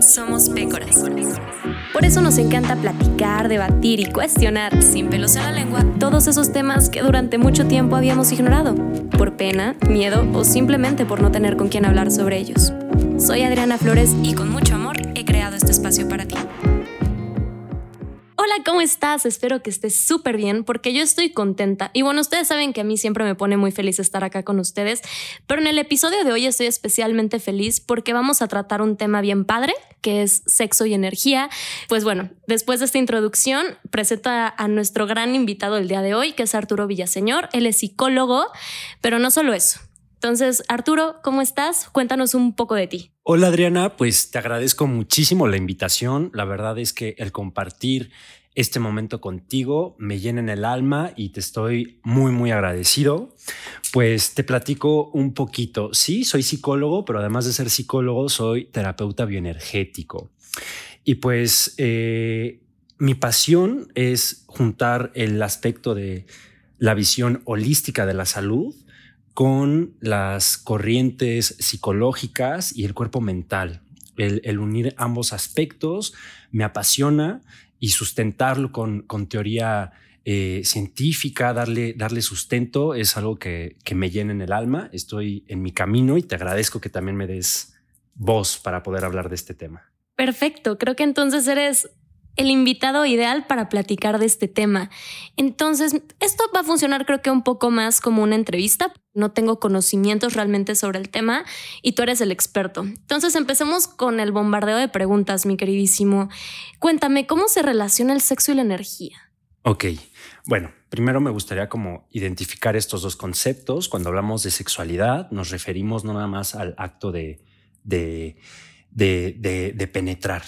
somos pécoras. Por eso nos encanta platicar, debatir y cuestionar, sin pelos en la lengua, todos esos temas que durante mucho tiempo habíamos ignorado, por pena, miedo o simplemente por no tener con quién hablar sobre ellos. Soy Adriana Flores y con mucho amor he creado este espacio para ti. Hola, ¿cómo estás? Espero que estés súper bien porque yo estoy contenta. Y bueno, ustedes saben que a mí siempre me pone muy feliz estar acá con ustedes, pero en el episodio de hoy estoy especialmente feliz porque vamos a tratar un tema bien padre, que es sexo y energía. Pues bueno, después de esta introducción, presenta a nuestro gran invitado el día de hoy, que es Arturo Villaseñor. Él es psicólogo, pero no solo eso. Entonces, Arturo, ¿cómo estás? Cuéntanos un poco de ti. Hola Adriana, pues te agradezco muchísimo la invitación. La verdad es que el compartir este momento contigo me llena en el alma y te estoy muy, muy agradecido. Pues te platico un poquito. Sí, soy psicólogo, pero además de ser psicólogo, soy terapeuta bioenergético. Y pues eh, mi pasión es juntar el aspecto de la visión holística de la salud con las corrientes psicológicas y el cuerpo mental. El, unir ambos aspectos me apasiona y sustentarlo con, con teoría eh, científica, darle, darle sustento, es algo que, que me llena en el alma. Estoy en mi camino y te agradezco que también me des voz para poder hablar de este tema. Perfecto, creo que entonces eres el invitado ideal para platicar de este tema. Entonces, esto va a funcionar creo que un poco más como una entrevista. No tengo conocimientos realmente sobre el tema y tú eres el experto. Entonces, empecemos con el bombardeo de preguntas, mi queridísimo. Cuéntame, ¿cómo se relaciona el sexo y la energía? Ok, bueno, primero me gustaría como identificar estos dos conceptos. Cuando hablamos de sexualidad, nos referimos no nada más al acto de, de, de, de penetrar,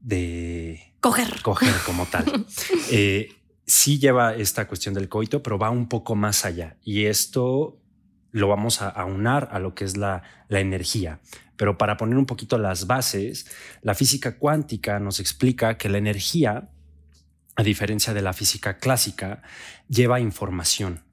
de Coger. Coger como tal. Eh, sí lleva esta cuestión del coito, pero va un poco más allá. Y esto lo vamos a aunar a lo que es la, la energía. Pero para poner un poquito las bases, la física cuántica nos explica que la energía, a diferencia de la física clásica, lleva información.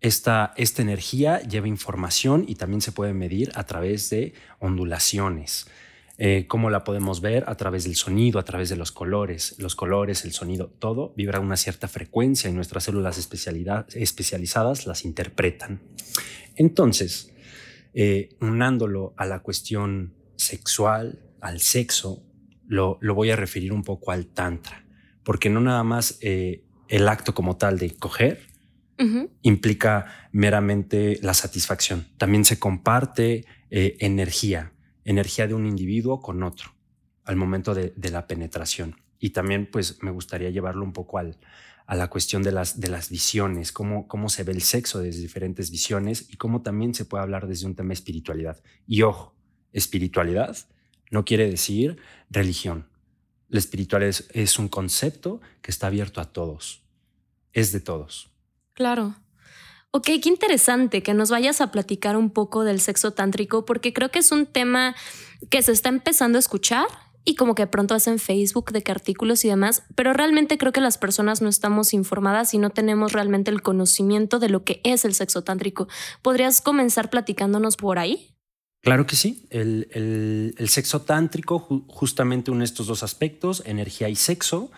Esta, esta energía lleva información y también se puede medir a través de ondulaciones. Eh, cómo la podemos ver a través del sonido, a través de los colores, los colores, el sonido, todo vibra a una cierta frecuencia y nuestras células especializadas las interpretan. Entonces, eh, unándolo a la cuestión sexual, al sexo, lo, voy a referir un poco al tantra, porque no nada más eh, el acto como tal de coger implica meramente la satisfacción, también se comparte energía, energía de un individuo con otro al momento de, la penetración. Y también pues me gustaría llevarlo un poco al, a la cuestión de las, de las visiones, cómo, cómo se ve el sexo desde diferentes visiones y cómo también se puede hablar desde un tema de espiritualidad. Y ojo, espiritualidad no quiere decir religión. La espiritualidad es, es un concepto que está abierto a todos, es de todos. Claro. Ok, qué interesante que nos vayas a platicar un poco del sexo tántrico, porque creo que es un tema que se está empezando a escuchar y como que pronto hacen Facebook de qué artículos y demás, pero realmente creo que las personas no estamos informadas y no tenemos realmente el conocimiento de lo que es el sexo tántrico. ¿Podrías comenzar platicándonos por ahí? Claro que sí. El, sexo tántrico justamente une estos dos aspectos, energía y sexo,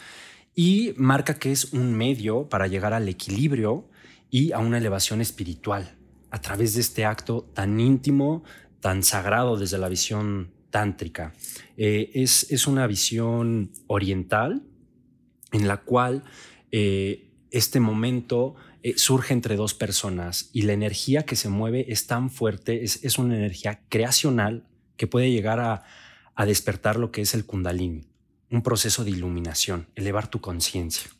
y marca que es un medio para llegar al equilibrio y a una elevación espiritual a través de este acto tan íntimo, tan sagrado desde la visión tántrica. Eh, es, es, una visión oriental en la cual eh, este momento eh, surge entre dos personas y la energía que se mueve es tan fuerte, es, es una energía creacional que puede llegar a, a, despertar lo que es el kundalini, un proceso de iluminación, elevar tu conciencia.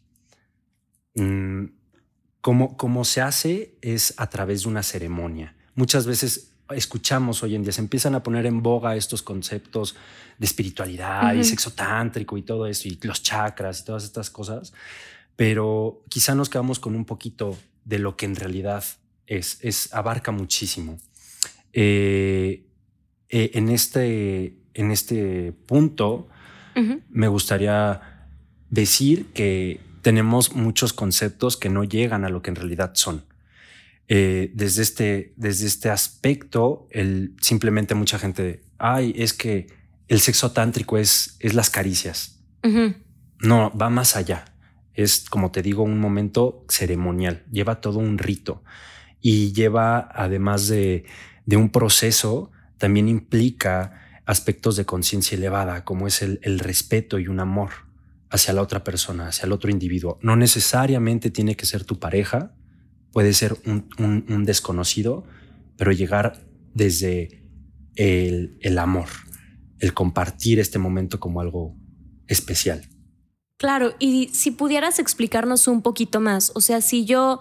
Mm, como, se hace es a través de una ceremonia. Muchas veces escuchamos hoy en día, se empiezan a poner en boga estos conceptos de espiritualidad y sexo tántrico y todo eso, y los chakras y todas estas cosas, pero quizá nos quedamos con un poquito de lo que en realidad es, es abarca muchísimo. Eh, eh, en, este, en este punto, me gustaría decir que tenemos muchos conceptos que no llegan a lo que en realidad son. Eh, desde, este, desde este aspecto, el, simplemente mucha gente, ay, es que el sexo tántrico es, es las caricias. No, va más allá. Es, como te digo, un momento ceremonial. Lleva todo un rito y lleva, además de, de un proceso, también implica aspectos de conciencia elevada, como es el, el, respeto y un amor hacia la otra persona, hacia el otro individuo. No necesariamente tiene que ser tu pareja, puede ser un, un, un desconocido, pero llegar desde el, el amor, el compartir este momento como algo especial. Claro, y si pudieras explicarnos un poquito más, o sea, si yo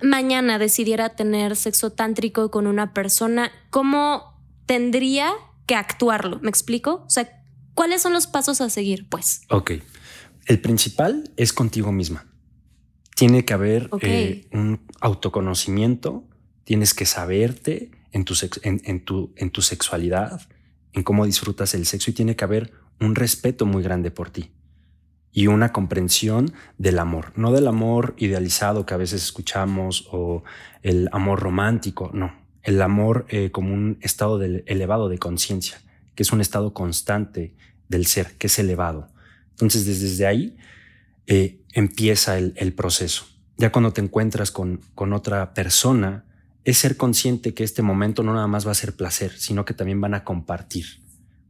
mañana decidiera tener sexo tántrico con una persona, ¿cómo tendría que actuarlo? ¿Me explico? O sea, ¿cuáles son los pasos a seguir? Pues. Ok. El principal es contigo misma. Tiene que haber eh, un autoconocimiento, tienes que saberte en tu, en, tu, en tu sexualidad, en cómo disfrutas el sexo y tiene que haber un respeto muy grande por ti y una comprensión del amor, no del amor idealizado que a veces escuchamos o el amor romántico, no, el amor eh, como un estado elevado de conciencia, que es un estado constante del ser, que es elevado. Entonces desde, ahí eh, empieza el, el, proceso. Ya cuando te encuentras con, con otra persona, es ser consciente que este momento no nada más va a ser placer, sino que también van a compartir,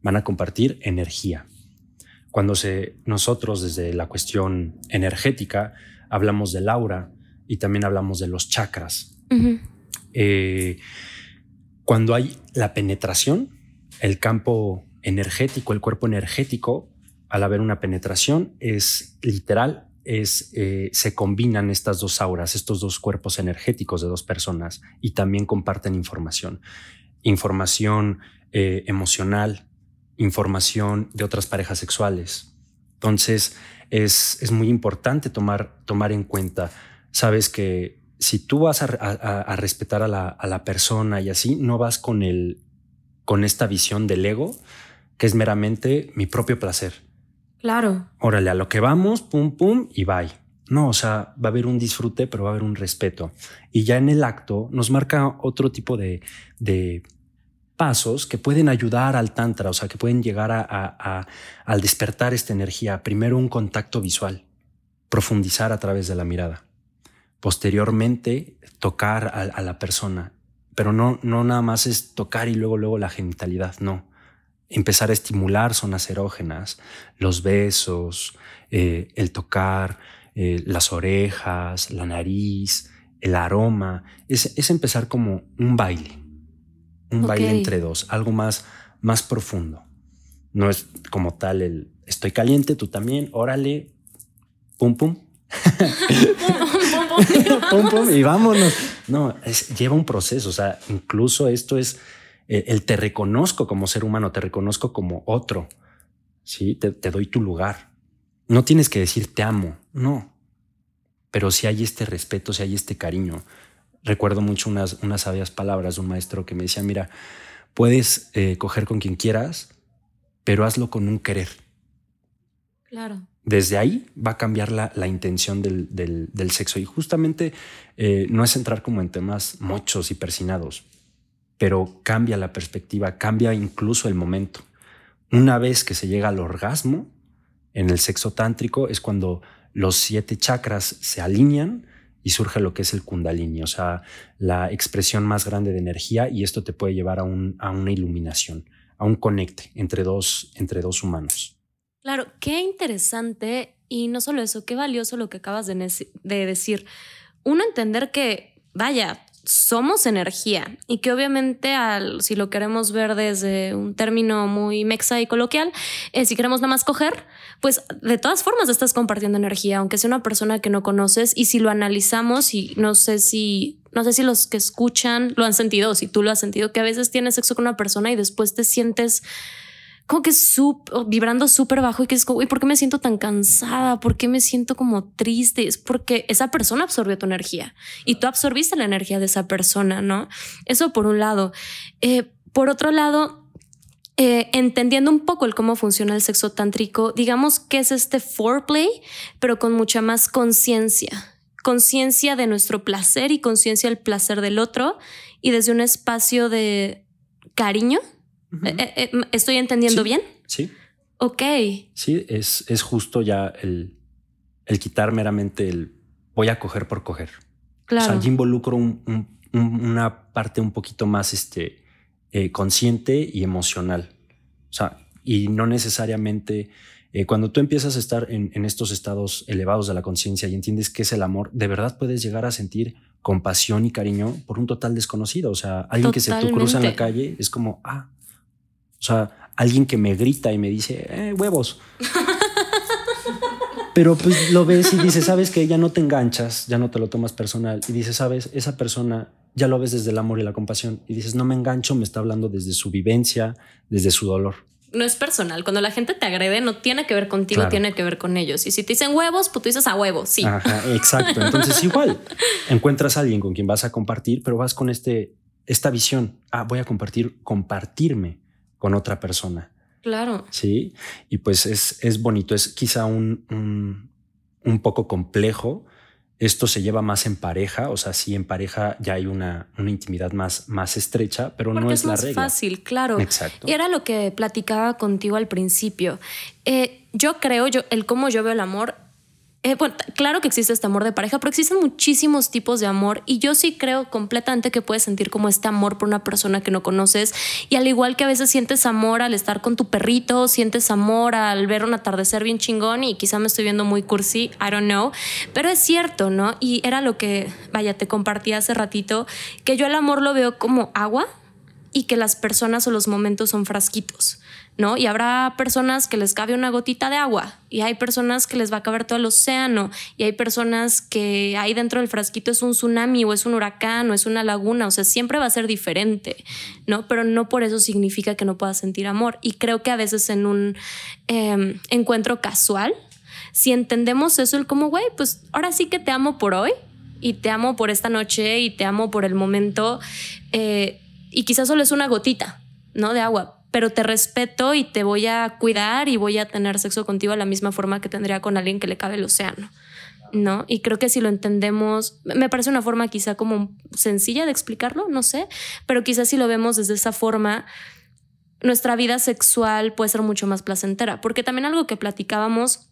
van a compartir energía cuando se, nosotros desde la cuestión energética hablamos del aura y también hablamos de los chakras. Eh, cuando hay la penetración, el campo energético, el cuerpo energético, al haber una penetración, es literal, es, eh, se combinan estas dos auras, estos dos cuerpos energéticos de dos personas y también comparten información. Información eh, emocional, información de otras parejas sexuales. Entonces es, es muy importante tomar, tomar en cuenta, sabes que si tú vas a, a, respetar a la, a la, persona y así, no vas con, el, con esta visión del ego, que es meramente mi propio placer. Claro. Órale, a lo que vamos, pum, pum, y bye. No, o sea, va a haber un disfrute, pero va a haber un respeto. Y ya en el acto nos marca otro tipo de, de pasos que pueden ayudar al tantra, o sea, que pueden llegar a, al despertar esta energía. Primero un contacto visual, profundizar a través de la mirada. Posteriormente tocar a, la persona, pero no, no nada más es tocar y luego, luego la genitalidad, no. Empezar a estimular zonas erógenas, los besos, eh, el tocar, eh, las orejas, la nariz, el aroma. Es, es empezar como un baile un baile entre dos, algo más, más profundo. No es como tal el estoy caliente, tú también, órale, pum, pum. pum, pum, y vámonos. No, lleva un proceso. O sea, incluso esto es el, te reconozco como ser humano, te reconozco como otro. Sí, te, te doy tu lugar. No tienes que decir te amo, no. Pero si hay este respeto, si hay este cariño, recuerdo mucho unas, unas sabias palabras de un maestro que me decía, mira, puedes eh, coger con quien quieras, pero hazlo con un querer. Claro. Desde ahí va a cambiar la, la intención del, del, sexo y justamente eh, no es entrar como en temas muchos y persinados, pero cambia la perspectiva, cambia incluso el momento. Una vez que se llega al orgasmo en el sexo tántrico es cuando los siete chakras se alinean y surge lo que es el kundalini, o sea, la expresión más grande de energía y esto te puede llevar a, un, a una iluminación, a un conecte entre dos, entre dos humanos. Claro, qué interesante y no solo eso, qué valioso lo que acabas de, de decir. Uno entender que, vaya, somos energía y que obviamente al, si lo queremos ver desde un término muy mexa y coloquial, eh, si queremos nada más coger, pues de todas formas estás compartiendo energía, aunque sea una persona que no conoces y si lo analizamos y no sé si no sé si los que escuchan lo han sentido o si tú lo has sentido que a veces tienes sexo con una persona y después te sientes como que vibrando súper bajo y que es como, ¿por qué me siento tan cansada? ¿Por qué me siento como triste? Es porque esa persona absorbió tu energía y tú absorbiste la energía de esa persona, ¿no? Eso por un lado. Eh, por otro lado, eh, entendiendo un poco el cómo funciona el sexo tántrico, digamos que es este foreplay, pero con mucha más conciencia. Conciencia de nuestro placer y conciencia del placer del otro y desde un espacio de cariño Eh, eh, ¿Estoy entendiendo bien? Sí. Ok. Sí, es, es justo ya el, el quitar meramente el voy a coger por coger. Claro. O sea, yo involucro una parte un poquito más este, eh, consciente y emocional. O sea, y no necesariamente cuando tú empiezas a estar en, en estos estados elevados de la conciencia y entiendes qué es el amor, de verdad puedes llegar a sentir compasión y cariño por un total desconocido. O sea, alguien que se te cruza en la calle es como, ah, o sea, alguien que me grita y me dice, eh, huevos. Pero pues lo ves y dices, sabes que ya no te enganchas, ya no te lo tomas personal. Y dices, sabes, esa persona ya lo ves desde el amor y la compasión. Y dices, no me engancho, me está hablando desde su vivencia, desde su dolor. No es personal. Cuando la gente te agrede, no tiene que ver contigo, tiene que ver con ellos. Y si te dicen huevos, pues tú dices a huevos, sí. Ajá, exacto. Entonces, igual encuentras a alguien con quien vas a compartir, pero vas con este, esta visión. Ah, voy a compartir, compartirme con otra persona. Claro. Sí. Y pues es, es bonito. Es quizá un, un, un poco complejo esto se lleva más en pareja, o sea, sí en pareja ya hay una, una intimidad más, más estrecha, pero no es, es la más regla. fácil, claro. Exacto. Y era lo que platicaba contigo al principio. Eh, yo creo, yo, el cómo yo veo el amor eh, claro que existe este amor de pareja, pero existen muchísimos tipos de amor y yo sí creo completamente que puedes sentir como este amor por una persona que no conoces y al igual que a veces sientes amor al estar con tu perrito, sientes amor al ver un atardecer bien chingón y quizá me estoy viendo muy cursi, I don't know, pero es cierto, ¿no? Y era lo que, vaya, te compartí hace ratito, que yo el amor lo veo como agua y que las personas o los momentos son frasquitos. ¿No? Y habrá personas que les cabe una gotita de agua y hay personas que les va a caber todo el océano y hay personas que ahí dentro del frasquito es un tsunami o es un huracán o es una laguna, o sea, siempre va a ser diferente, ¿no? Pero no por eso significa que no puedas sentir amor. Y creo que a veces en un em, encuentro casual, si entendemos eso, el como, güey, pues ahora sí que te amo por hoy y te amo por esta noche y te amo por el momento eh, y quizás solo es una gotita, ¿no? De agua, pero te respeto y te voy a cuidar y voy a tener sexo contigo de la misma forma que tendría con alguien que le cabe el océano. ¿no? Y creo que si lo entendemos, me parece una forma quizá como sencilla de explicarlo, no sé, pero quizás si lo vemos desde esa forma, nuestra vida sexual puede ser mucho más placentera, porque también algo que platicábamos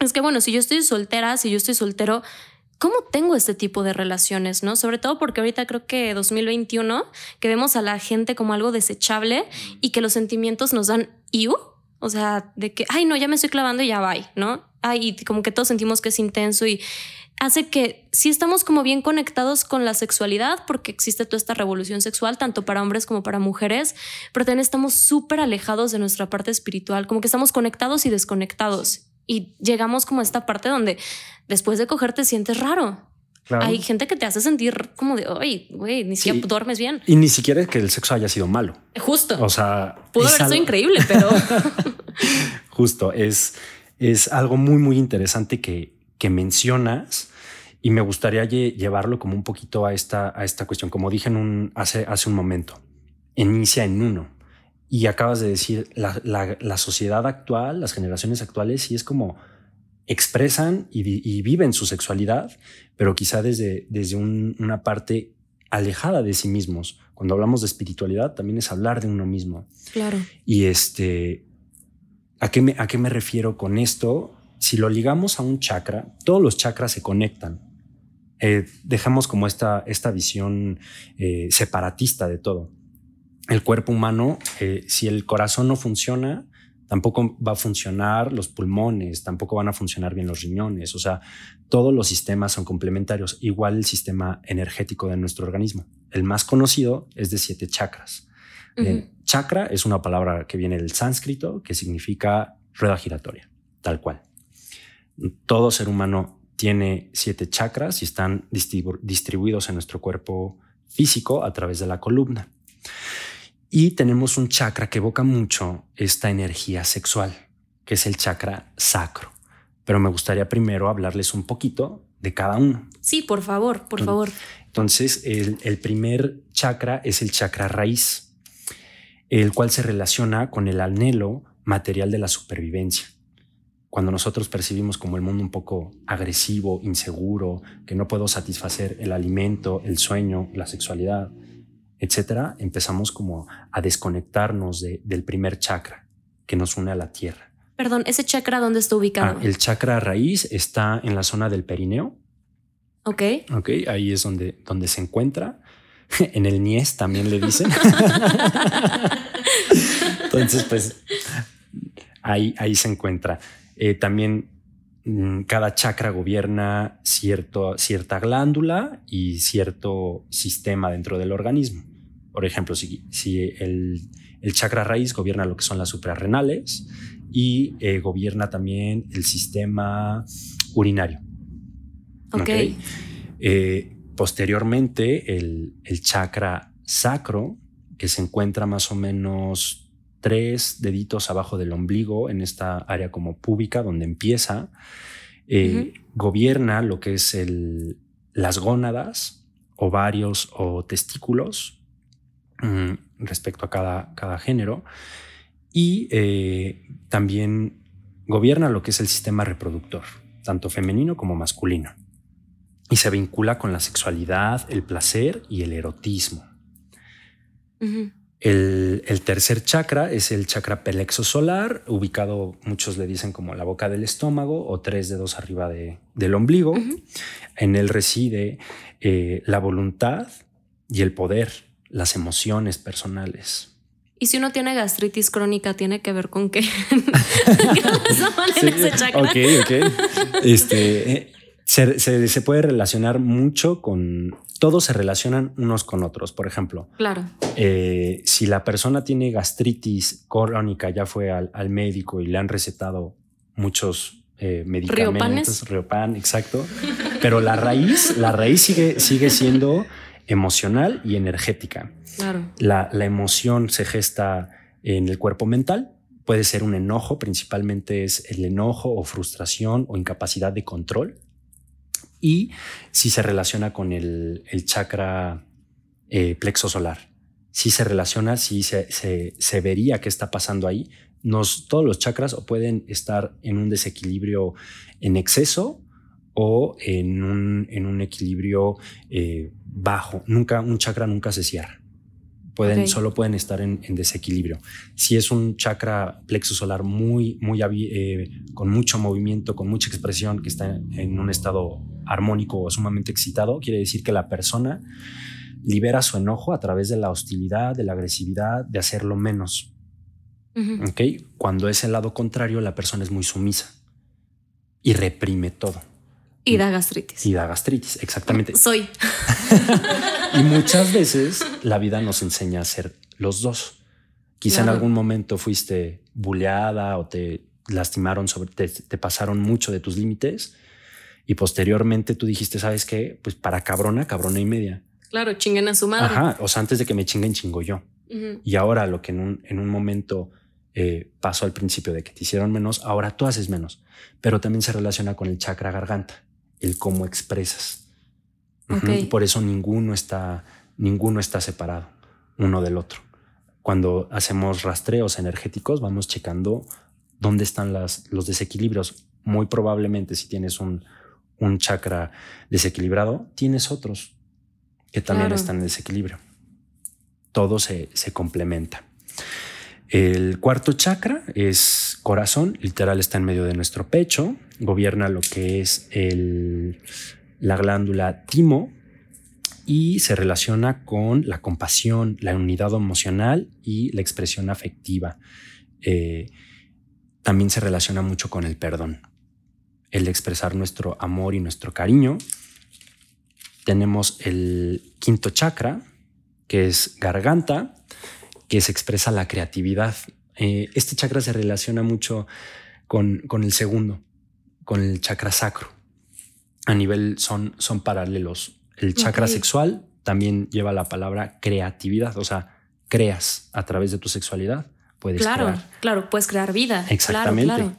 es que, bueno, si yo estoy soltera, si yo estoy soltero, ¿cómo tengo este tipo de relaciones? ¿no? Sobre todo porque ahorita creo que 2021, que vemos a la gente como algo desechable y que los sentimientos nos dan iu, o sea, de que, ay, no, ya me estoy clavando y ya va, ¿no? Ay, y como que todos sentimos que es intenso y hace que sí estamos como bien conectados con la sexualidad porque existe toda esta revolución sexual, tanto para hombres como para mujeres, pero también estamos súper alejados de nuestra parte espiritual, como que estamos conectados y desconectados y llegamos como a esta parte donde después de coger te sientes raro. Hay gente que te hace sentir como de, oye, güey, ni siquiera duermes bien. Y ni siquiera es que el sexo haya sido malo. Justo. O sea, pudo haber sido increíble, pero justo es, es algo muy, muy interesante que, que mencionas y me gustaría llevarlo como un poquito a esta, a esta cuestión. Como dije en un, hace, hace un momento, inicia en uno. Y acabas de decir, la, sociedad actual, las generaciones actuales, sí es como expresan y, viven su sexualidad, pero quizá desde, desde una parte alejada de sí mismos. Cuando hablamos de espiritualidad, también es hablar de uno mismo. Claro. Y este, ¿a qué me, a qué me refiero con esto? Si lo ligamos a un chakra, todos los chakras se conectan. Eh, dejamos como esta, esta visión eh, separatista de todo el cuerpo humano, eh, si el corazón no funciona, tampoco va a funcionar los pulmones, tampoco van a funcionar bien los riñones. O sea, todos los sistemas son complementarios, igual el sistema energético de nuestro organismo. El más conocido es de siete chakras. Eh, chakra es una palabra que viene del sánscrito que significa rueda giratoria, tal cual. Todo ser humano tiene siete chakras y están distribuidos en nuestro cuerpo físico a través de la columna. Y tenemos un chakra que evoca mucho esta energía sexual, que es el chakra sacro. Pero me gustaría primero hablarles un poquito de cada uno. Sí, por favor, por favor. Entonces, el, primer chakra es el chakra raíz, el cual se relaciona con el anhelo material de la supervivencia. Cuando nosotros percibimos como el mundo un poco agresivo, inseguro, que no puedo satisfacer el alimento, el sueño, la sexualidad, etcétera, empezamos como a desconectarnos del primer chakra que nos une a la tierra. Perdón, ¿ese chakra dónde está ubicado? Ah, el chakra raíz está en la zona del perineo. Ok. Ok, ahí es donde, donde se encuentra. En el Nies también le dicen. Entonces, pues ahí, ahí se encuentra. Eh, también mm, cada chakra gobierna cierto, cierta glándula y cierto sistema dentro del organismo. Por ejemplo, si, si el, el chakra raíz gobierna lo que son las suprarrenales y eh, gobierna también el sistema urinario. Ok. Eh, posteriormente, el, el, chakra sacro, que se encuentra más o menos tres deditos abajo del ombligo, en esta área como púbica, donde empieza, eh, gobierna lo que es el, las gónadas, ovarios o testículos, respecto a cada, cada género. Y eh, también gobierna lo que es el sistema reproductor, tanto femenino como masculino, y se vincula con la sexualidad, el placer y el erotismo. el, tercer chakra es el chakra pelexo solar, ubicado, muchos le dicen como la boca del estómago o tres dedos arriba del ombligo. En él reside eh, la voluntad y el poder, las emociones personales. Y si uno tiene gastritis crónica, tiene que ver con qué, ¿Qué en ese chakra. Ok, ok. Este, eh, se, puede relacionar mucho con. Todos se relacionan unos con otros. Por ejemplo, claro. Eh, si la persona tiene gastritis crónica, ya fue al, médico y le han recetado muchos eh, medicamentos. Riopan, exacto. Pero la raíz, la raíz sigue, sigue siendo emocional y energética. La, emoción se gesta en el cuerpo mental. Puede ser un enojo, principalmente es el enojo o frustración o incapacidad de control. Y si se relaciona con el, chakra eh, plexo solar. Si se relaciona, si se, vería qué está pasando ahí. Nos, todos los chakras pueden estar en un desequilibrio en exceso o en un, equilibrio eh, bajo. Nunca, un chakra nunca se cierra. Pueden, Solo pueden estar en, desequilibrio. Si es un chakra plexo solar muy, muy eh, con mucho movimiento, con mucha expresión, que está en un estado armónico o sumamente excitado, quiere decir que la persona libera su enojo a través de la hostilidad, de la agresividad, de hacerlo menos. Cuando es el lado contrario, la persona es muy sumisa y reprime todo. Y da gastritis. Y da gastritis, exactamente. Soy. y muchas veces la vida nos enseña a ser los dos. Quizá en algún momento fuiste buleada o te lastimaron, sobre, te, pasaron mucho de tus límites y posteriormente tú dijiste, ¿sabes qué? Pues para cabrona, cabrona y media. Claro, chinguen a su madre. Ajá, o sea, antes de que me chinguen, chingo yo. Y ahora lo que en un, en un momento eh, pasó al principio de que te hicieron menos, ahora tú haces menos. Pero también se relaciona con el chakra garganta el cómo expresas. Por eso ninguno está, ninguno está separado uno del otro. Cuando hacemos rastreos energéticos, vamos checando dónde están las, los desequilibrios. Muy probablemente si tienes un, un chakra desequilibrado, tienes otros que también están en desequilibrio. Todo se, se complementa. El cuarto chakra es corazón, literal está en medio de nuestro pecho, gobierna lo que es el, la glándula timo y se relaciona con la compasión, la unidad emocional y la expresión afectiva. Eh, también se relaciona mucho con el perdón, el expresar nuestro amor y nuestro cariño. Tenemos el quinto chakra, que es garganta, que se expresa la creatividad. Eh, este chakra se relaciona mucho con, con, el segundo, con el chakra sacro. A nivel son, son paralelos. El chakra sexual también lleva la palabra creatividad, o sea, creas a través de tu sexualidad. Puedes claro, crear. claro, puedes crear vida. Exactamente.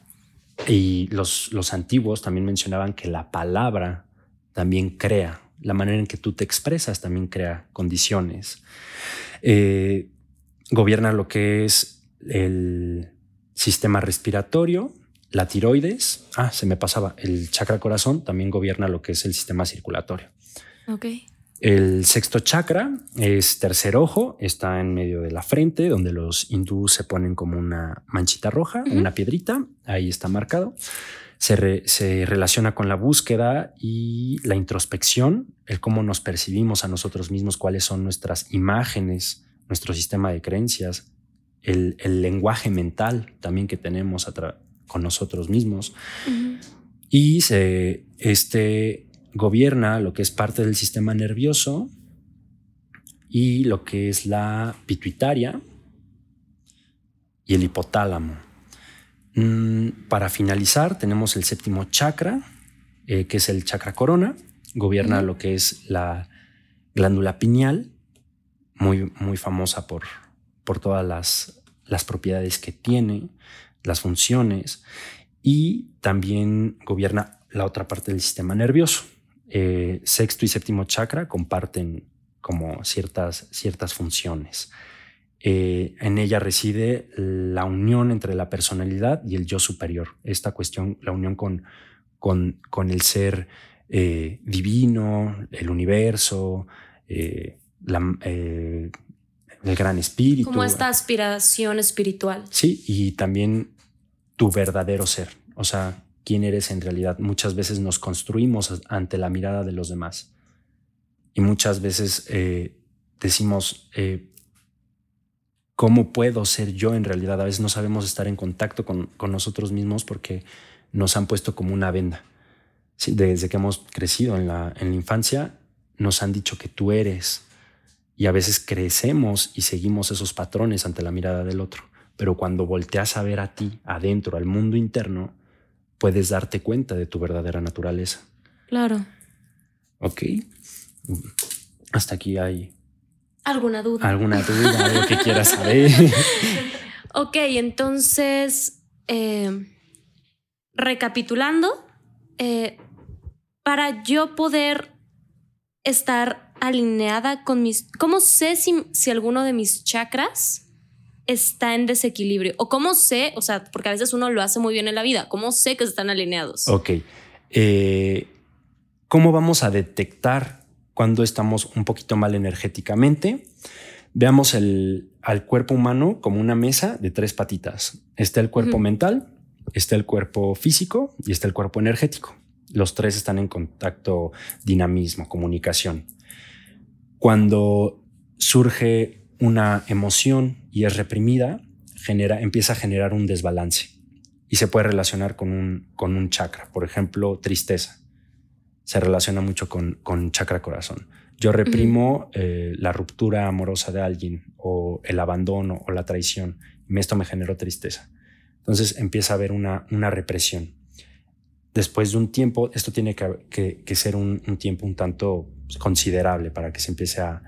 Y los, los antiguos también mencionaban que la palabra también crea, la manera en que tú te expresas también crea condiciones. Eh, gobierna lo que es el sistema respiratorio, la tiroides. Ah, se me pasaba. El chakra corazón también gobierna lo que es el sistema circulatorio. Ok. El sexto chakra es tercer ojo, está en medio de la frente, donde los hindús se ponen como una manchita roja, una piedrita, ahí está marcado. Se, se, relaciona con la búsqueda y la introspección, el cómo nos percibimos a nosotros mismos, cuáles son nuestras imágenes, nuestro sistema de creencias, el, el lenguaje mental también que tenemos con nosotros mismos. Y se, este gobierna lo que es parte del sistema nervioso y lo que es la pituitaria y el hipotálamo. Mm, para finalizar, tenemos el séptimo chakra, eh, que es el chakra corona, gobierna lo que es la glándula pineal, muy, muy famosa por, por todas las, las propiedades que tiene, las funciones, y también gobierna la otra parte del sistema nervioso. Eh, sexto y séptimo chakra comparten como ciertas, ciertas funciones. Eh, en ella reside la unión entre la personalidad y el yo superior. Esta cuestión, la unión con, con, con el ser eh, divino, el universo, el gran espíritu. Como esta aspiración espiritual. Sí, y también tu verdadero ser. O sea, quién eres en realidad. Muchas veces nos construimos ante la mirada de los demás. Y muchas veces eh, decimos, eh, ¿cómo puedo ser yo en realidad? A veces no sabemos estar en contacto con, nosotros mismos porque nos han puesto como una venda. desde que hemos crecido en la, en la infancia, nos han dicho que tú eres. Y a veces crecemos y seguimos esos patrones ante la mirada del otro. Pero cuando volteas a ver a ti, adentro, al mundo interno, puedes darte cuenta de tu verdadera naturaleza. Claro. Ok. Hasta aquí hay. ¿Alguna duda? ¿Alguna duda? ¿Algo que quieras saber? ok, entonces, eh, recapitulando, eh, para yo poder estar alineada con mis... ¿Cómo sé si, si alguno de mis chakras está en desequilibrio? ¿O cómo sé, o sea, porque a veces uno lo hace muy bien en la vida, ¿cómo sé que están alineados? Ok. Eh, ¿Cómo vamos a detectar cuando estamos un poquito mal energéticamente? Veamos el, al cuerpo humano como una mesa de tres patitas. Está el cuerpo mental, está el cuerpo físico y está el cuerpo energético. Los tres están en contacto, dinamismo, comunicación. Cuando surge una emoción y es reprimida, genera, empieza a generar un desbalance y se puede relacionar con un, con un chakra. Por ejemplo, tristeza. Se relaciona mucho con, con chakra corazón. Yo reprimo eh, la ruptura amorosa de alguien o el abandono o la traición esto me generó tristeza. Entonces empieza a haber una, una represión. Después de un tiempo, esto tiene que, que, ser un, un, tiempo un tanto considerable para que se empiece a,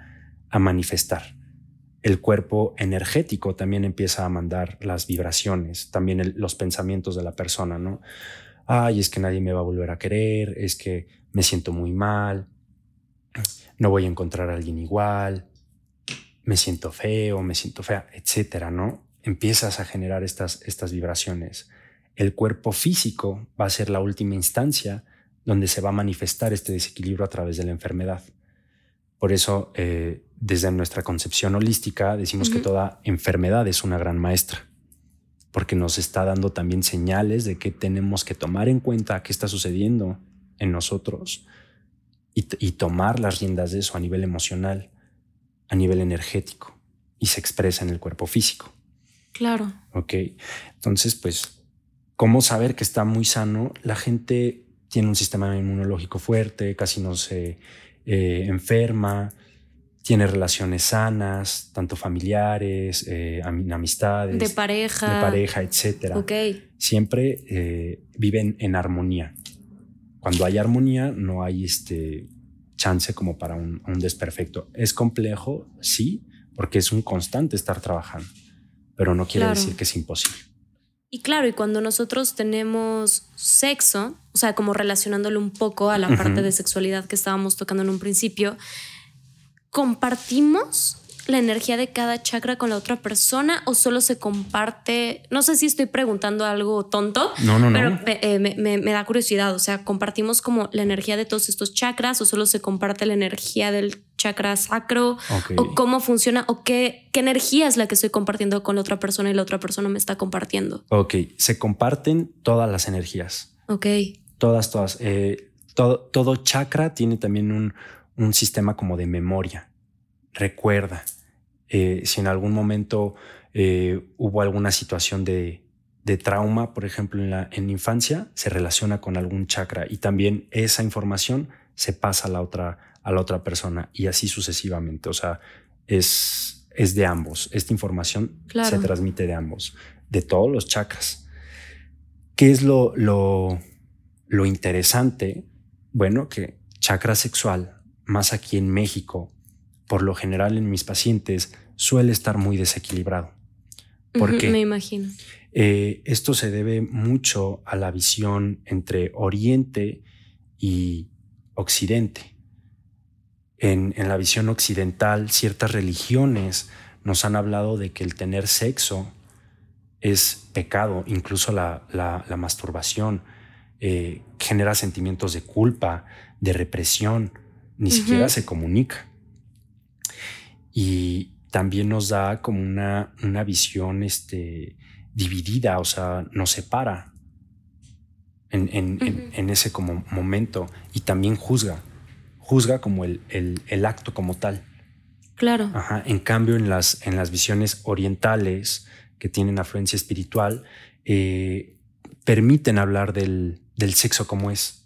a manifestar el cuerpo energético también empieza a mandar las vibraciones, también los pensamientos de la persona, ¿no? Ay, es que nadie me va a volver a querer, es que me siento muy mal, no voy a encontrar a alguien igual, me siento feo, me siento fea, etcétera, ¿no? Empiezas a generar estas, estas vibraciones. El cuerpo físico va a ser la última instancia donde se va a manifestar este desequilibrio a través de la enfermedad. Por eso, eh, desde nuestra concepción holística, decimos que toda enfermedad es una gran maestra, porque nos está dando también señales de que tenemos que tomar en cuenta qué está sucediendo en nosotros y, y tomar las riendas de eso a nivel emocional, a nivel energético, y se expresa en el cuerpo físico. Claro. Ok. Entonces, pues, ¿cómo saber que está muy sano? La gente tiene un sistema inmunológico fuerte, casi no se eh, enferma, tiene relaciones sanas, tanto familiares, eh, amistades, de pareja, de pareja, etcétera. Okay. Siempre eh, viven en armonía. Cuando hay armonía, no hay este chance como para un, un, desperfecto. Es complejo, sí, porque es un constante estar trabajando, pero no quiere decir que es imposible. Y claro, y cuando nosotros tenemos sexo, o sea, como relacionándolo un poco a la parte de sexualidad que estábamos tocando en un principio, compartimos la energía de cada chakra con la otra persona o solo se comparte? No sé si estoy preguntando algo tonto, no, no, pero eh, Me, da curiosidad. O sea, ¿compartimos como la energía de todos estos chakras o solo se comparte la energía del chakra sacro? ¿O cómo funciona? ¿O qué, qué energía es la que estoy compartiendo con la otra persona y la otra persona me está compartiendo? Ok, se comparten todas las energías. Ok. Todas, todas. Eh, todo, todo chakra tiene también un, un sistema como de memoria recuerda. Eh, si en algún momento eh, hubo alguna situación de, trauma, por ejemplo, en la, en infancia, se relaciona con algún chakra y también esa información se pasa a la otra, a la otra persona y así sucesivamente. O sea, es, es de ambos. Esta información se transmite de ambos, de todos los chakras. ¿Qué es lo, lo, lo interesante? Bueno, que chakra sexual, más aquí en México, por lo general en mis pacientes suele estar muy desequilibrado. ¿Por qué? Me imagino. Eh, esto se debe mucho a la visión entre Oriente y Occidente. En, la visión occidental, ciertas religiones nos han hablado de que el tener sexo es pecado, incluso la, masturbación eh, genera sentimientos de culpa, de represión, ni siquiera se comunica y también nos da como una, una visión este, dividida, o sea, nos separa en, en, ese como momento y también juzga, juzga como el, el, acto como tal. Claro. Ajá. En cambio, en las, en las visiones orientales que tienen afluencia espiritual, eh, permiten hablar del, del, sexo como es.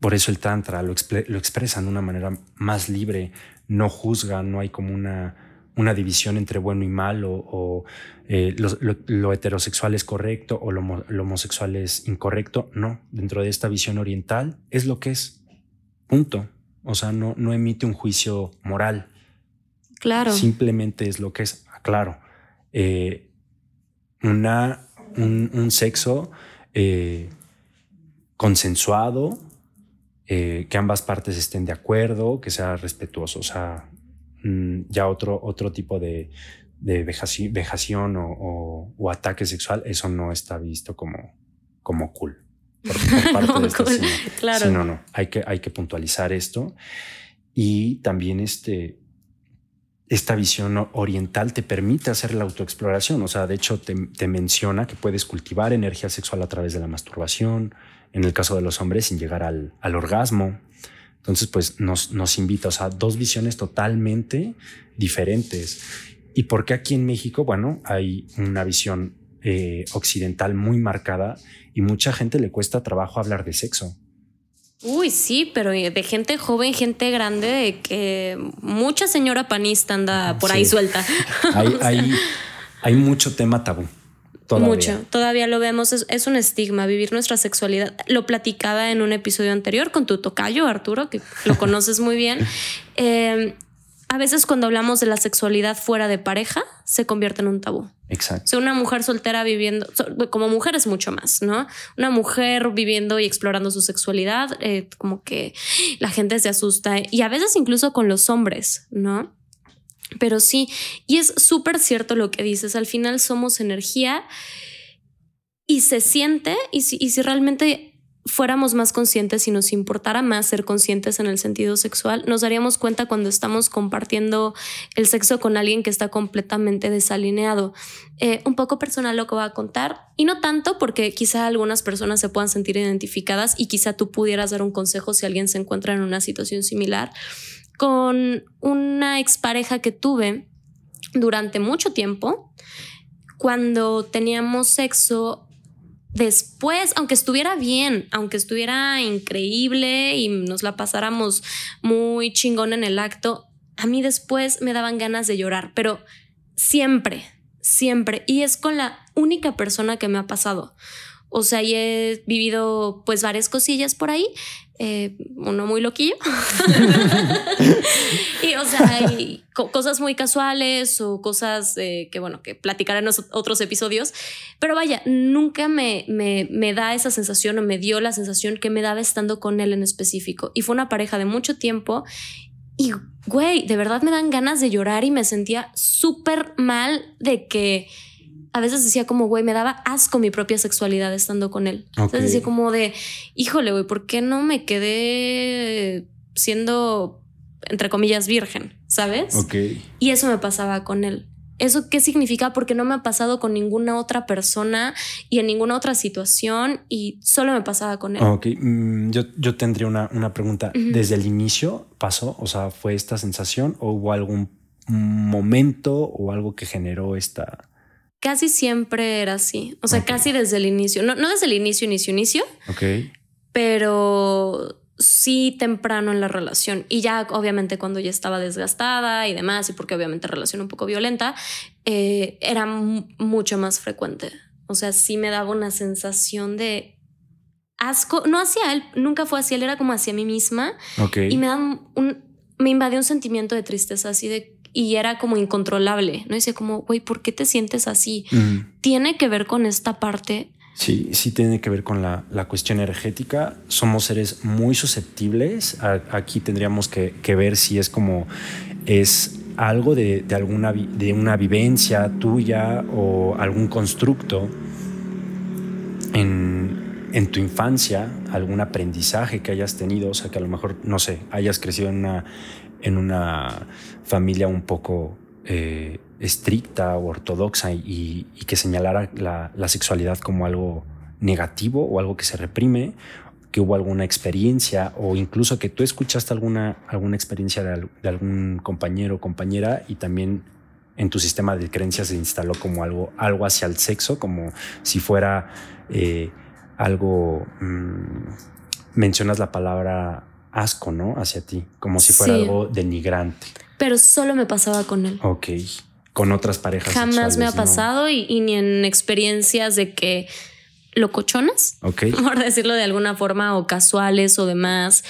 Por eso el Tantra lo, lo expresan de una manera más libre, no juzga, no hay como una, una división entre bueno y malo, o eh, lo, heterosexual es correcto o lo, homosexual es incorrecto. No, dentro de esta visión oriental es lo que es. Punto. O sea, no, no emite un juicio moral. Claro. Simplemente es lo que es. Claro. Eh, una, un, sexo eh, consensuado, eh, que ambas partes estén de acuerdo, que sea respetuoso. O sea, mm, ya otro, otro tipo de, vejación, o, ataque sexual, eso no está visto como, como cool. Por, parte de esta, claro. no, no, hay que, hay que puntualizar esto. Y también este, esta visión oriental te permite hacer la autoexploración. O sea, de hecho, te, menciona que puedes cultivar energía sexual a través de la masturbación, en el caso de los hombres sin llegar al, orgasmo. Entonces, pues nos, nos invita, o sea, dos visiones totalmente diferentes. ¿Y por qué aquí en México? Bueno, hay una visión eh, occidental muy marcada y mucha gente le cuesta trabajo hablar de sexo. Uy, sí, pero de gente joven, gente grande, de que mucha señora panista anda por ahí suelta. Hay, hay, hay mucho tema tabú. Mucho, todavía lo vemos, es, un estigma vivir nuestra sexualidad. Lo platicaba en un episodio anterior con tu tocayo, Arturo, que lo conoces muy bien. Em, a veces cuando hablamos de la sexualidad fuera de pareja, se convierte en un tabú. Exacto. O sea, una mujer soltera viviendo, como mujer es mucho más, ¿no? Una mujer viviendo y explorando su sexualidad, eh, como que la gente se asusta y a veces incluso con los hombres, ¿no? Pero sí, y es súper cierto lo que dices, al final somos energía y se siente, y si, y si realmente fuéramos más conscientes y nos importara más ser conscientes en el sentido sexual, nos daríamos cuenta cuando estamos compartiendo el sexo con alguien que está completamente desalineado. Eh, un poco personal lo que voy a contar, y no tanto porque quizá algunas personas se puedan sentir identificadas y quizá tú pudieras dar un consejo si alguien se encuentra en una situación similar con una expareja que tuve durante mucho tiempo. Cuando teníamos sexo, después, aunque estuviera bien, aunque estuviera increíble y nos la pasáramos muy chingón en el acto, a mí después me daban ganas de llorar, pero siempre, siempre. Y es con la única persona que me ha pasado. O sea, y he vivido pues varias cosillas por ahí, eh, uno muy loquillo. y o sea, hay cosas muy casuales o cosas eh, que, bueno, que platicaré en otros episodios. Pero vaya, nunca me, me, me, da esa sensación o me dio la sensación que me daba estando con él en específico. Y fue una pareja de mucho tiempo Y, güey, de verdad me dan ganas de llorar y me sentía súper mal de que a veces decía como, güey, me daba asco mi propia sexualidad estando con él. Entonces decía como de, híjole, güey, ¿por qué no me quedé siendo, entre comillas, virgen? ¿Sabes? Ok. Y eso me pasaba con él. ¿Eso qué significa? Porque no me ha pasado con ninguna otra persona y en ninguna otra situación y solo me pasaba con él. Ok, mm, yo, yo tendría una, una pregunta. ¿Desde el inicio pasó? O sea, ¿fue esta sensación o hubo algún momento o algo que generó esta... Casi siempre era así, o sea, casi desde el inicio, no, no desde el inicio, inicio, inicio, Ok. pero sí temprano en la relación. Y ya obviamente cuando ya estaba desgastada y demás y porque obviamente relación un poco violenta eh, era mucho más frecuente. O sea sí me daba una sensación de asco. No hacia él nunca fue hacia él era como hacia mí misma. Ok. y me da un me invadió un sentimiento de tristeza así de y era como incontrolable no decía como güey por qué te sientes así tiene que ver con esta parte. Sí, sí tiene que ver con la, la cuestión energética. Somos seres muy susceptibles. A- aquí tendríamos que, que ver si es como es algo de, de alguna de una vivencia tuya o algún constructo en, en tu infancia, algún aprendizaje que hayas tenido, o sea, que a lo mejor, no sé, hayas crecido en una, en una familia un poco eh, estricta o ortodoxa y, que señalara la, sexualidad como algo negativo o algo que se reprime, que hubo alguna experiencia o incluso que tú escuchaste alguna, alguna experiencia de algún compañero o compañera y también en tu sistema de creencias se instaló como algo, algo hacia el sexo, como si fuera eh, algo, mm, mencionas la palabra asco, ¿no? Hacia ti, como si fuera Sí. algo denigrante. pero solo me pasaba con él Ok. Con otras parejas. Jamás me ha pasado y, y ni en experiencias de que locochonas, Ok. por decirlo de alguna forma, o casuales o demás.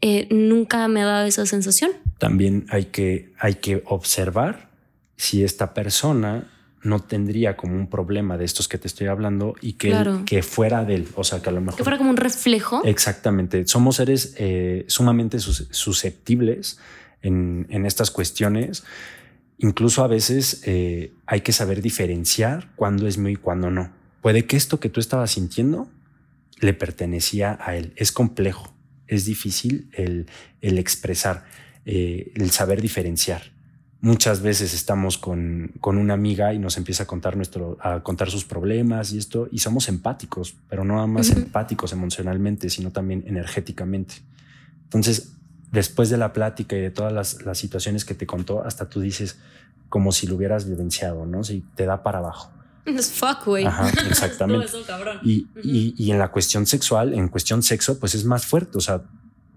eh, nunca me ha dado esa sensación. También hay que, hay que observar si esta persona no tendría como un problema de estos que te estoy hablando y que, Claro. que fuera de él. O sea, que a lo mejor. Que fuera como un reflejo. Exactamente. Somos seres eh, sumamente sus- susceptibles en, en estas cuestiones. Incluso a veces eh, hay que saber diferenciar cuándo es mío y cuándo no. Puede que esto que tú estabas sintiendo le pertenecía a él. Es complejo, es difícil el, el expresar, eh, el saber diferenciar. Muchas veces estamos con, con una amiga y nos empieza a contar, nuestro, a contar sus problemas y esto, y somos empáticos, pero no nada más empáticos emocionalmente, sino también energéticamente. Entonces, después de la plática y de todas las, las situaciones que te contó, hasta tú dices como si lo hubieras vivenciado, ¿no? Si te da para abajo. Es fuck, güey. Ajá, exactamente. No, cabrón. Y, y- y en la cuestión sexual, en cuestión sexo, pues es más fuerte. O sea,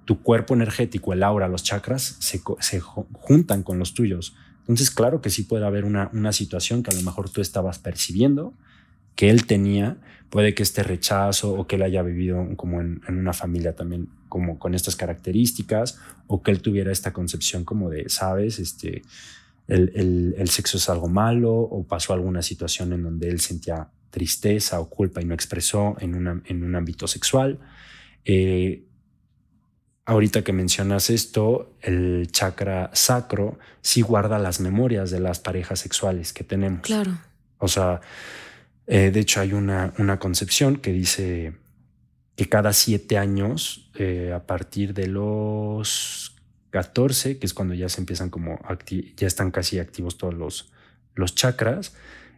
tu cuerpo energético, el aura, los chakras se, se ju- juntan con los tuyos. Entonces, claro que sí puede haber una, una situación que a lo mejor tú estabas percibiendo, que él tenía, puede que este rechazo o que él haya vivido como en, una familia también como con estas características o que él tuviera esta concepción como de, sabes, este, el, el- el sexo es algo malo o pasó alguna situación en donde él sentía tristeza o culpa y no expresó en, una- en un ámbito sexual. Eh, ahorita que mencionas esto, el chakra sacro sí guarda las memorias de las parejas sexuales que tenemos. Claro. O sea, eh, de hecho hay una, una concepción que dice que cada siete años, eh, a partir de los 14, que es cuando ya se empiezan como, ya están casi activos todos los, los chakras,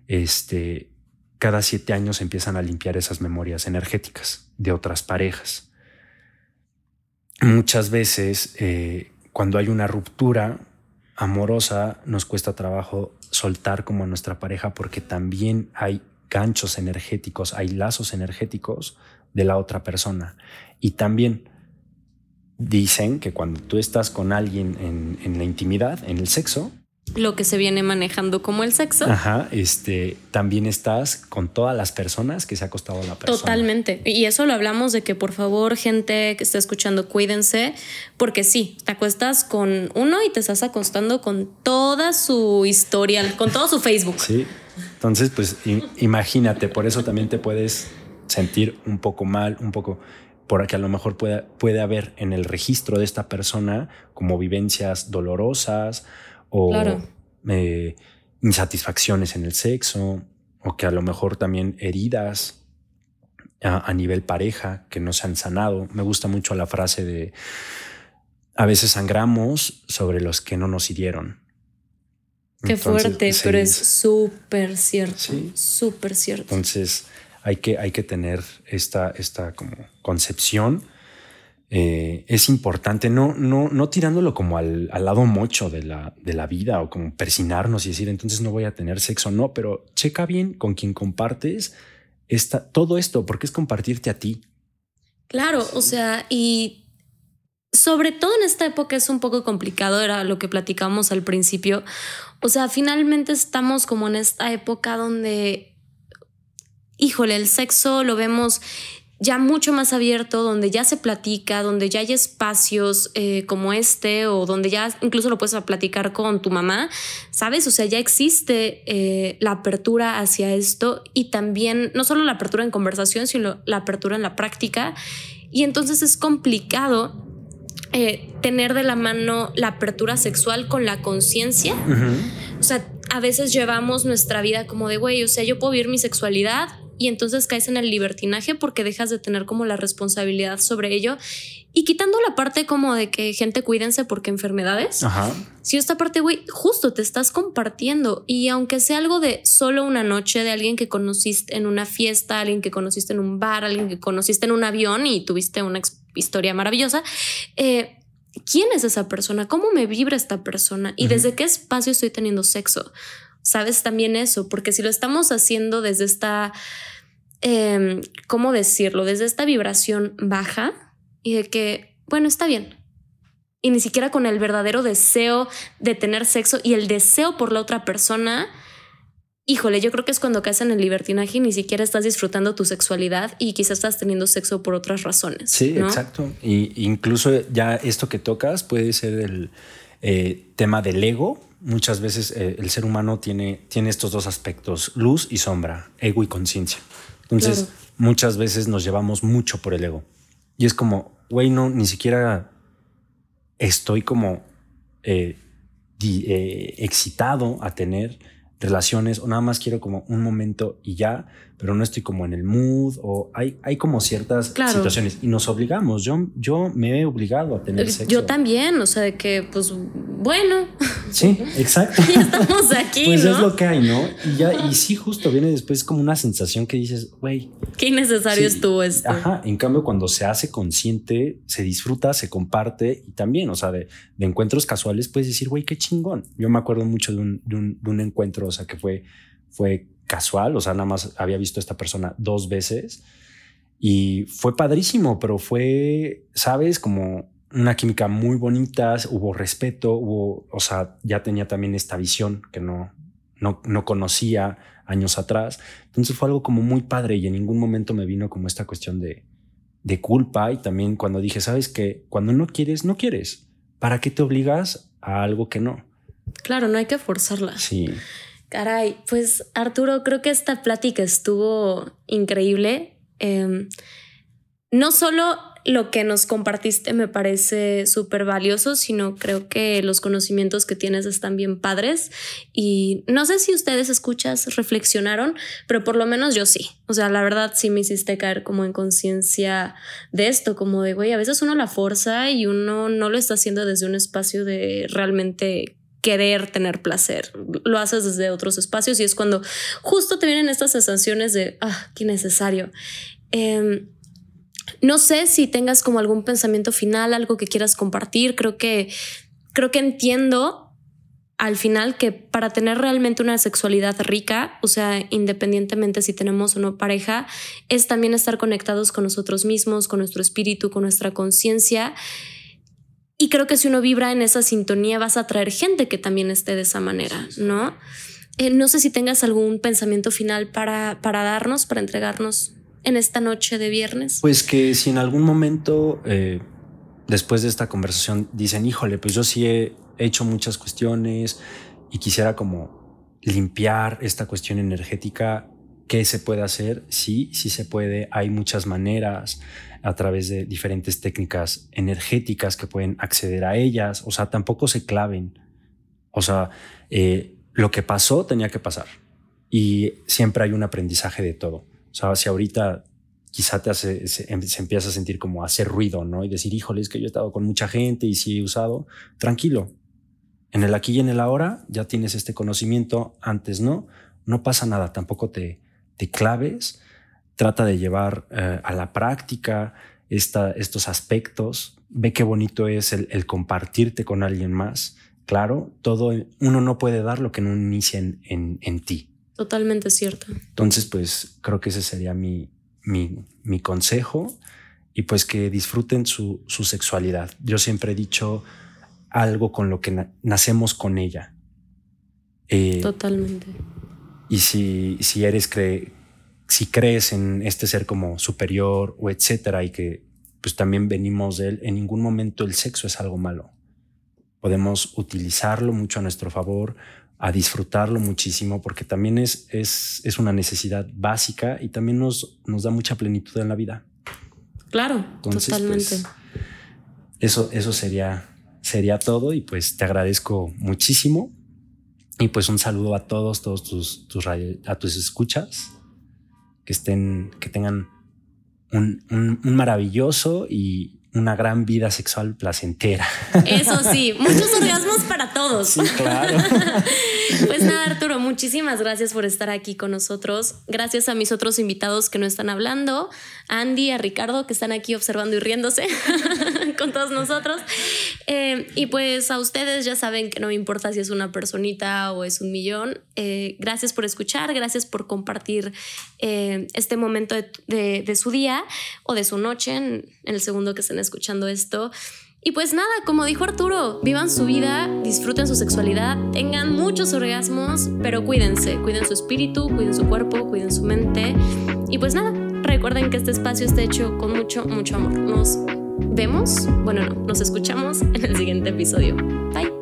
este, cada siete años empiezan a limpiar esas memorias energéticas de otras parejas. Muchas veces, eh, cuando hay una ruptura amorosa, nos cuesta trabajo soltar como a nuestra pareja porque también hay ganchos energéticos, hay lazos energéticos de la otra persona. Y también dicen que cuando tú estás con alguien en, en la intimidad, en el sexo, Lo que se viene manejando como el sexo. ajá, este, también estás con todas las personas que se ha acostado la persona. Totalmente. Y eso lo hablamos de que por favor, gente que está escuchando, cuídense, porque sí, te acuestas con uno y te estás acostando con toda su historial, con todo su Facebook. Sí. Entonces, pues imagínate, por eso también te puedes sentir un poco mal, un poco. porque a lo mejor puede, puede haber en el registro de esta persona como vivencias dolorosas o eh, insatisfacciones en el sexo o que a lo mejor también heridas a, nivel pareja que no se han sanado. Me gusta mucho la frase de a veces sangramos sobre los que no nos hirieron. Qué fuerte, pero es súper cierto. Súper cierto. Entonces hay que, hay que tener esta, esta como concepción. Eh, es importante, no, no, no tirándolo como al, lado mocho de la, de la vida o como persinarnos y decir entonces no voy a tener sexo, no, pero checa bien con quien compartes esta, todo esto, porque es compartirte a ti. Claro, o sea, y sobre todo en esta época es un poco complicado, era lo que platicamos al principio. O sea, finalmente estamos como en esta época donde, híjole, el sexo lo vemos ya mucho más abierto, donde ya se platica, donde ya hay espacios eh, como este o donde ya incluso lo puedes platicar con tu mamá, ¿sabes? O sea, ya existe eh, la apertura hacia esto y también no solo la apertura en conversación, sino la apertura en la práctica. Y entonces es complicado eh, tener de la mano la apertura sexual con la conciencia. O sea, a veces llevamos nuestra vida como de, güey, o sea, yo puedo vivir mi sexualidad y entonces caes en el libertinaje porque dejas de tener como la responsabilidad sobre ello. Y quitando la parte como de que gente cuídense porque enfermedades, si esta parte, güey, justo te estás compartiendo y aunque sea algo de solo una noche, de alguien que conociste en una fiesta, alguien que conociste en un bar, alguien que conociste en un avión y tuviste una historia maravillosa, eh, ¿quién es esa persona? ¿Cómo me vibra esta persona? ¿Y desde qué espacio estoy teniendo sexo? ¿Sabes también eso? Porque si lo estamos haciendo desde esta, em, ¿cómo decirlo? Desde esta vibración baja y de que, bueno, está bien. Y ni siquiera con el verdadero deseo de tener sexo y el deseo por la otra persona, híjole, yo creo que es cuando caes en el libertinaje y ni siquiera estás disfrutando tu sexualidad y quizás estás teniendo sexo por otras razones. Sí, exacto. Y incluso ya esto que tocas puede ser el eh, tema del ego. Muchas veces eh, el ser humano tiene, tiene estos dos aspectos, luz y sombra, ego y conciencia. Entonces, muchas veces nos llevamos mucho por el ego. Y es como, güey, no, ni siquiera estoy como eh, excitado a tener relaciones o nada más quiero como un momento y ya, pero no estoy como en el mood o hay, hay como ciertas situaciones y nos obligamos. Yo, yo me he obligado a tener sexo. Yo también, o sea, de que pues bueno. Sí, exacto. ya estamos aquí. pues es lo que hay, ¿no? Y ya, y sí, justo viene después como una sensación que dices, güey. Qué innecesario estuvo esto. Ajá. En cambio, cuando se hace consciente, se disfruta, se comparte y también, o sea, de, de encuentros casuales puedes decir, güey, qué chingón. Yo me acuerdo mucho de un, de un, de un encuentro, o sea, que fue, fue casual, o sea, nada más había visto a esta persona dos veces y fue padrísimo, pero fue, sabes, como una química muy bonita, hubo respeto, hubo, o sea, ya tenía también esta visión que no, no, no conocía años atrás. Entonces fue algo como muy padre y en ningún momento me vino como esta cuestión de, de culpa y también cuando dije, sabes que cuando no quieres, no quieres. ¿Para qué te obligas a algo que no? Claro, no hay que forzarla. Sí. Caray, pues Arturo, creo que esta plática estuvo increíble. Em, no solo lo que nos compartiste me parece súper valioso, sino creo que los conocimientos que tienes están bien padres. Y no sé si ustedes escuchas reflexionaron, pero por lo menos yo sí. O sea, la verdad sí me hiciste caer como en conciencia de esto, como de, güey, a veces uno la fuerza y uno no lo está haciendo desde un espacio de realmente querer tener placer. Lo haces desde otros espacios y es cuando justo te vienen estas sensaciones de, ah, qué necesario. Em, no sé si tengas como algún pensamiento final, algo que quieras compartir. Creo que, creo que entiendo al final que para tener realmente una sexualidad rica, o sea, independientemente si tenemos o no pareja, es también estar conectados con nosotros mismos, con nuestro espíritu, con nuestra conciencia y creo que si uno vibra en esa sintonía vas a atraer gente que también esté de esa manera, ¿no? Eh, no sé si tengas algún pensamiento final para, para darnos, para entregarnos en esta noche de viernes. Pues que si en algún momento, eh, después de esta conversación, dicen, híjole, pues yo sí he hecho muchas cuestiones y quisiera como limpiar esta cuestión energética, ¿Qué se puede hacer? Sí, sí se puede. Hay muchas maneras a través de diferentes técnicas energéticas que pueden acceder a ellas. O sea, tampoco se claven. O sea, eh, lo que pasó tenía que pasar. Y siempre hay un aprendizaje de todo. O sea, si ahorita quizá te hace, se, em, se, empieza a sentir como hacer ruido, ¿no? Y decir, híjole, es que yo he estado con mucha gente y sí he usado. Tranquilo. En el aquí y en el ahora ya tienes este conocimiento, antes no. No pasa nada, tampoco te, te claves, trata de llevar eh, a la práctica esta, estos aspectos, ve qué bonito es el, compartirte con alguien más. Claro, todo uno no puede dar lo que no inicia en, en, ti. Totalmente cierto. Entonces, pues creo que ese sería mi, mi, mi consejo y pues que disfruten su, su, sexualidad. Yo siempre he dicho algo con lo que nacemos con ella. Eh, Totalmente. Y si, si eres cre si crees en este ser como superior o etcétera y que pues también venimos de él, en ningún momento el sexo es algo malo. Podemos utilizarlo mucho a nuestro favor, a disfrutarlo muchísimo, porque también es, es, es una necesidad básica y también nos, nos da mucha plenitud en la vida. Claro, pues, totalmente. eso, eso sería, sería todo y pues te agradezco muchísimo y pues un saludo a todos, todos tus, tus a tus escuchas, que estén, que tengan un, un, un maravilloso y una gran vida sexual placentera. Eso sí, muchos orgasmos para todos. Sí, claro. Pues nada, Arturo, muchísimas gracias por estar aquí con nosotros. Gracias a mis otros invitados que no están hablando, a Andy, a Ricardo, que están aquí observando y riéndose con todos nosotros. Eh, y pues a ustedes ya saben que no me importa si es una personita o es un millón. Eh, gracias por escuchar, gracias por compartir eh, este momento de, de, su día o de su noche en, en el segundo que se escuchando esto. Y pues nada, como dijo Arturo, vivan su vida, disfruten su sexualidad, tengan muchos orgasmos, pero cuídense, cuiden su espíritu, cuiden su cuerpo, cuiden su mente. Y pues nada, recuerden que este espacio está hecho con mucho, mucho amor. Nos vemos, bueno, no, nos escuchamos en el siguiente episodio. Bye.